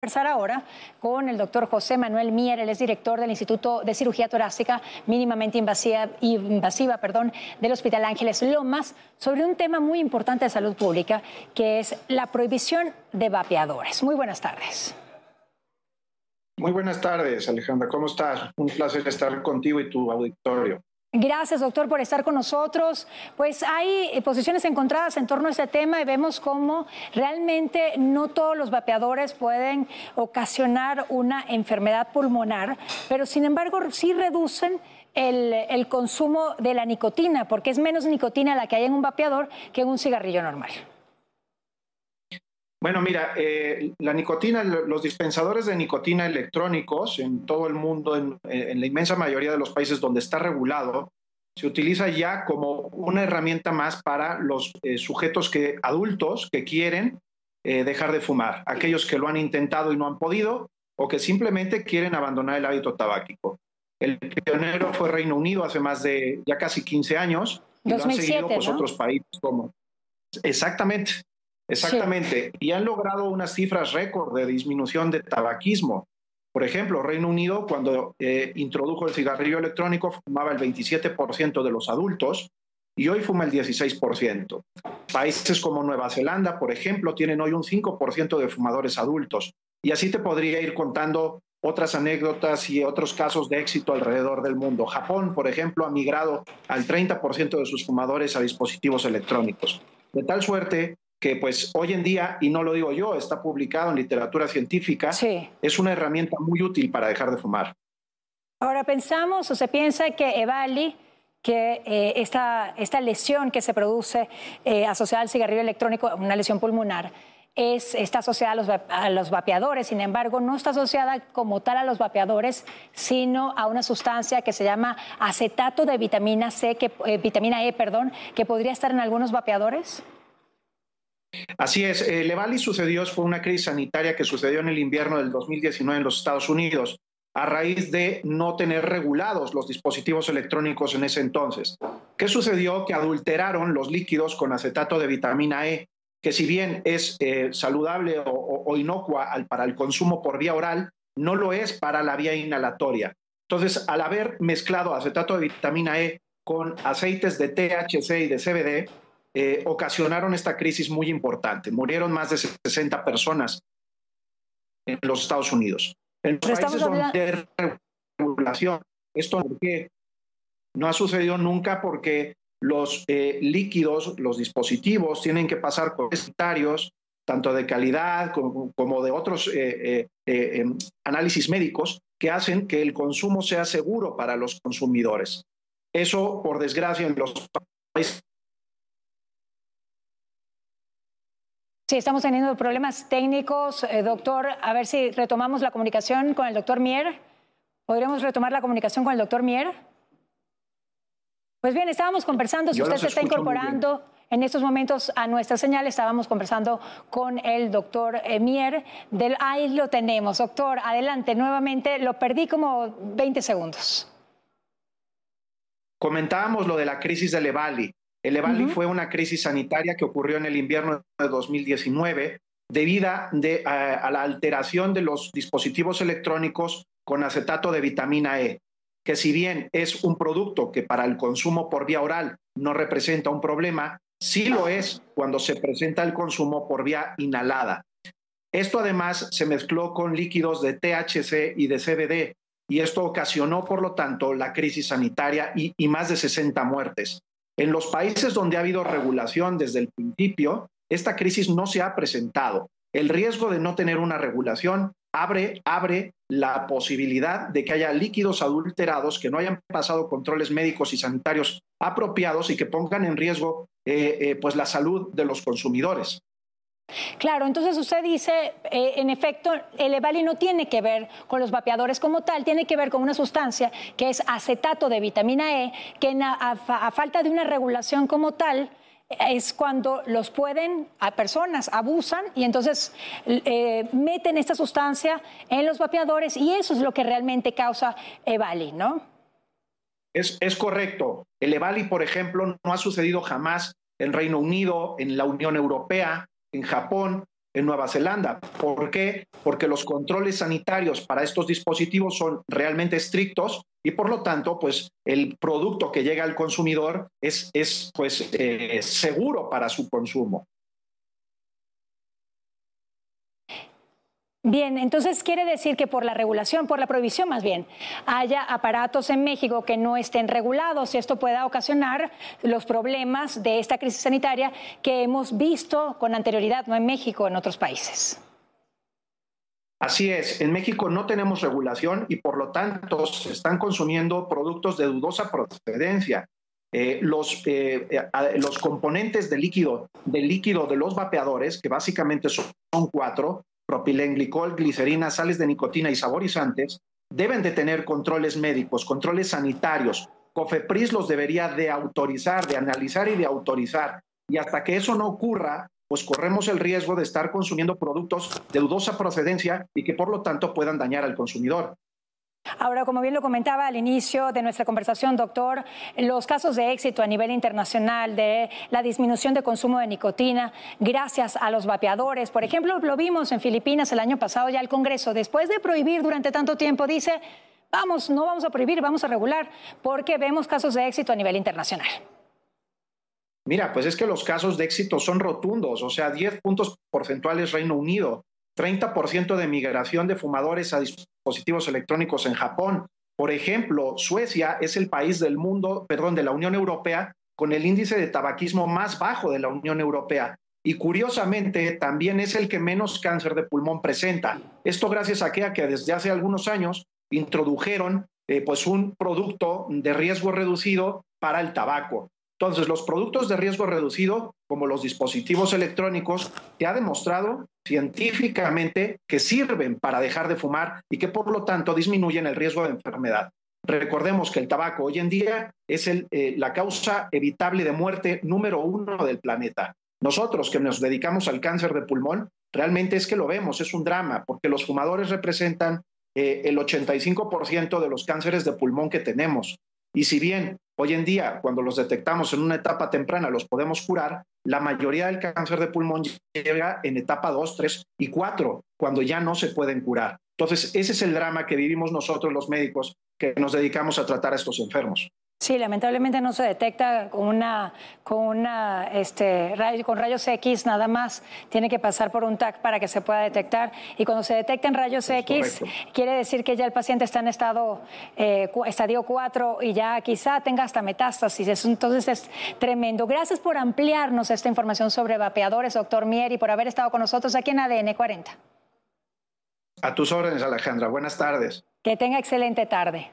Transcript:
conversar ahora con el doctor José Manuel Mier, él es director del Instituto de Cirugía Torácica Mínimamente Invasiva, invasiva perdón, del Hospital Ángeles Lomas, sobre un tema muy importante de salud pública, que es la prohibición de vapeadores. Muy buenas tardes. Muy buenas tardes, Alejandra. ¿Cómo estás? Un placer estar contigo y tu auditorio. Gracias, doctor, por estar con nosotros. Pues hay eh, posiciones encontradas en torno a este tema y vemos cómo realmente no todos los vapeadores pueden ocasionar una enfermedad pulmonar, pero sin embargo sí reducen el, el, consumo de la nicotina, porque es menos nicotina la que hay en un vapeador que en un cigarrillo normal. Bueno, mira, eh, la nicotina, los dispensadores de nicotina electrónicos en todo el mundo, en, la inmensa mayoría de los países donde está regulado, se utiliza ya como una herramienta más para los eh, sujetos que, adultos que quieren eh, dejar de fumar, aquellos que lo han intentado y no han podido o que simplemente quieren abandonar el hábito tabáquico. El pionero fue Reino Unido hace más de ya casi 15 años y lo han seguido pues, otros países como. Exactamente. Exactamente. Y han logrado unas cifras récord de disminución de tabaquismo. Por ejemplo, Reino Unido, cuando eh, introdujo el cigarrillo electrónico, fumaba el 27% de los adultos y hoy fuma el 16%. Países como Nueva Zelanda, por ejemplo, tienen hoy un 5% de fumadores adultos. Y así te podría ir contando otras anécdotas y otros casos de éxito alrededor del mundo. Japón, por ejemplo, ha migrado al 30% de sus fumadores a dispositivos electrónicos. De tal suerte que pues hoy en día, y no lo digo yo, está publicado en literatura científica, es una herramienta muy útil para dejar de fumar. Ahora pensamos o se piensa que Evali, que eh, esta, esta, lesión que se produce eh, asociada al cigarrillo electrónico, una lesión pulmonar, es, está asociada a los, a los, vapeadores, sin embargo, no está asociada como tal a los vapeadores, sino a una sustancia que se llama acetato de vitamina C, que, eh, vitamina E, perdón, que podría estar en algunos vapeadores. Así es, eh, Levali sucedió, fue una crisis sanitaria que sucedió en el invierno del 2019 en los Estados Unidos a raíz de no tener regulados los dispositivos electrónicos en ese entonces. ¿Qué sucedió? Que adulteraron los líquidos con acetato de vitamina E, que si bien es eh, saludable o, inocua para el consumo por vía oral, no lo es para la vía inhalatoria. Entonces, al haber mezclado acetato de vitamina E con aceites de THC y de CBD, eh, ocasionaron esta crisis muy importante. Murieron más de 60 personas en los Estados Unidos. En los países donde hay regulación, esto no ha sucedido nunca porque los eh, líquidos, los dispositivos tienen que pasar por sanitarios, tanto de calidad como, de otros eh, em, análisis médicos que hacen que el consumo sea seguro para los consumidores. Eso, por desgracia, en los países Sí, estamos teniendo problemas técnicos. Eh, doctor, a ver si retomamos la comunicación con el doctor Mier. ¿Podríamos retomar la comunicación con el doctor Mier? Pues bien, estábamos conversando, si usted se está incorporando en estos momentos a nuestra señal, estábamos conversando con el doctor eh, Mier. Del, ahí lo tenemos. Doctor, adelante, nuevamente, lo perdí como 20 segundos. Comentábamos lo de la crisis de Levali. El EVALI fue una crisis sanitaria que ocurrió en el invierno de 2019 debido a, a, la alteración de los dispositivos electrónicos con acetato de vitamina E, que si bien es un producto que para el consumo por vía oral no representa un problema, sí lo es cuando se presenta el consumo por vía inhalada. Esto además se mezcló con líquidos de THC y de CBD y esto ocasionó, por lo tanto, la crisis sanitaria y, y más de 60 muertes. En los países donde ha habido regulación desde el principio, esta crisis no se ha presentado. El riesgo de no tener una regulación abre, abre la posibilidad de que haya líquidos adulterados que no hayan pasado controles médicos y sanitarios apropiados y que pongan en riesgo eh, eh, pues la salud de los consumidores. Claro, entonces usted dice, eh, en efecto, el EVALI no tiene que ver con los vapeadores como tal, tiene que ver con una sustancia que es acetato de vitamina E, que a, falta de una regulación como tal, es cuando los pueden, a personas abusan y entonces eh, meten esta sustancia en los vapeadores y eso es lo que realmente causa EVALI, ¿no? Es, es correcto. El EVALI, por ejemplo, no ha sucedido jamás en Reino Unido, en la Unión Europea, en Japón, en Nueva Zelanda. ¿Por qué? Porque los controles sanitarios para estos dispositivos son realmente estrictos y por lo tanto, pues el producto que llega al consumidor es, es pues, eh, seguro para su consumo. Bien, entonces quiere decir que por la regulación, por la prohibición más bien, haya aparatos en México que no estén regulados y esto pueda ocasionar los problemas de esta crisis sanitaria que hemos visto con anterioridad, no en México, en otros países. Así es, en México no tenemos regulación y por lo tanto se están consumiendo productos de dudosa procedencia. Eh, los, eh, eh, los componentes de líquido, del líquido de los vapeadores, que básicamente son cuatro, propilenglicol, glicerina, sales de nicotina y saborizantes, deben de tener controles médicos, controles sanitarios. COFEPRIS los debería de autorizar, de analizar y de autorizar. Y hasta que eso no ocurra, pues corremos el riesgo de estar consumiendo productos de dudosa procedencia y que por lo tanto puedan dañar al consumidor. Ahora, como bien lo comentaba al inicio de nuestra conversación, doctor, los casos de éxito a nivel internacional de la disminución de consumo de nicotina gracias a los vapeadores, por ejemplo, lo vimos en Filipinas el año pasado ya el Congreso, después de prohibir durante tanto tiempo, dice, vamos, no vamos a prohibir, vamos a regular, porque vemos casos de éxito a nivel internacional. Mira, pues es que los casos de éxito son rotundos, o sea, 10 puntos porcentuales Reino Unido, 30% de migración de fumadores a dispositivos electrónicos en Japón. Por ejemplo, Suecia es el país del mundo, perdón, de la Unión Europea con el índice de tabaquismo más bajo de la Unión Europea. Y curiosamente, también es el que menos cáncer de pulmón presenta. Esto gracias a que, a que desde hace algunos años introdujeron eh, pues un producto de riesgo reducido para el tabaco. Entonces, los productos de riesgo reducido, como los dispositivos electrónicos, se ha demostrado científicamente que sirven para dejar de fumar y que por lo tanto disminuyen el riesgo de enfermedad. Recordemos que el tabaco hoy en día es eh, la causa evitable de muerte número uno del planeta. Nosotros que nos dedicamos al cáncer de pulmón, realmente es que lo vemos, es un drama, porque los fumadores representan eh, el 85% de los cánceres de pulmón que tenemos. Y si bien hoy en día, cuando los detectamos en una etapa temprana, los podemos curar, la mayoría del cáncer de pulmón llega en etapa 2, 3 y 4, cuando ya no se pueden curar. Entonces, ese es el drama que vivimos nosotros los médicos que nos dedicamos a tratar a estos enfermos. Sí, lamentablemente no se detecta con una, con una, este, con rayos X nada más. Tiene que pasar por un TAC para que se pueda detectar. Y cuando se detecta en rayos X, quiere decir que ya el paciente está en estado eh, estadio 4 y ya quizá tenga hasta metástasis. entonces es tremendo. Gracias por ampliarnos esta información sobre vapeadores, doctor Mier, y por haber estado con nosotros aquí en ADN 40. A tus órdenes, Alejandra. Buenas tardes. Que tenga excelente tarde.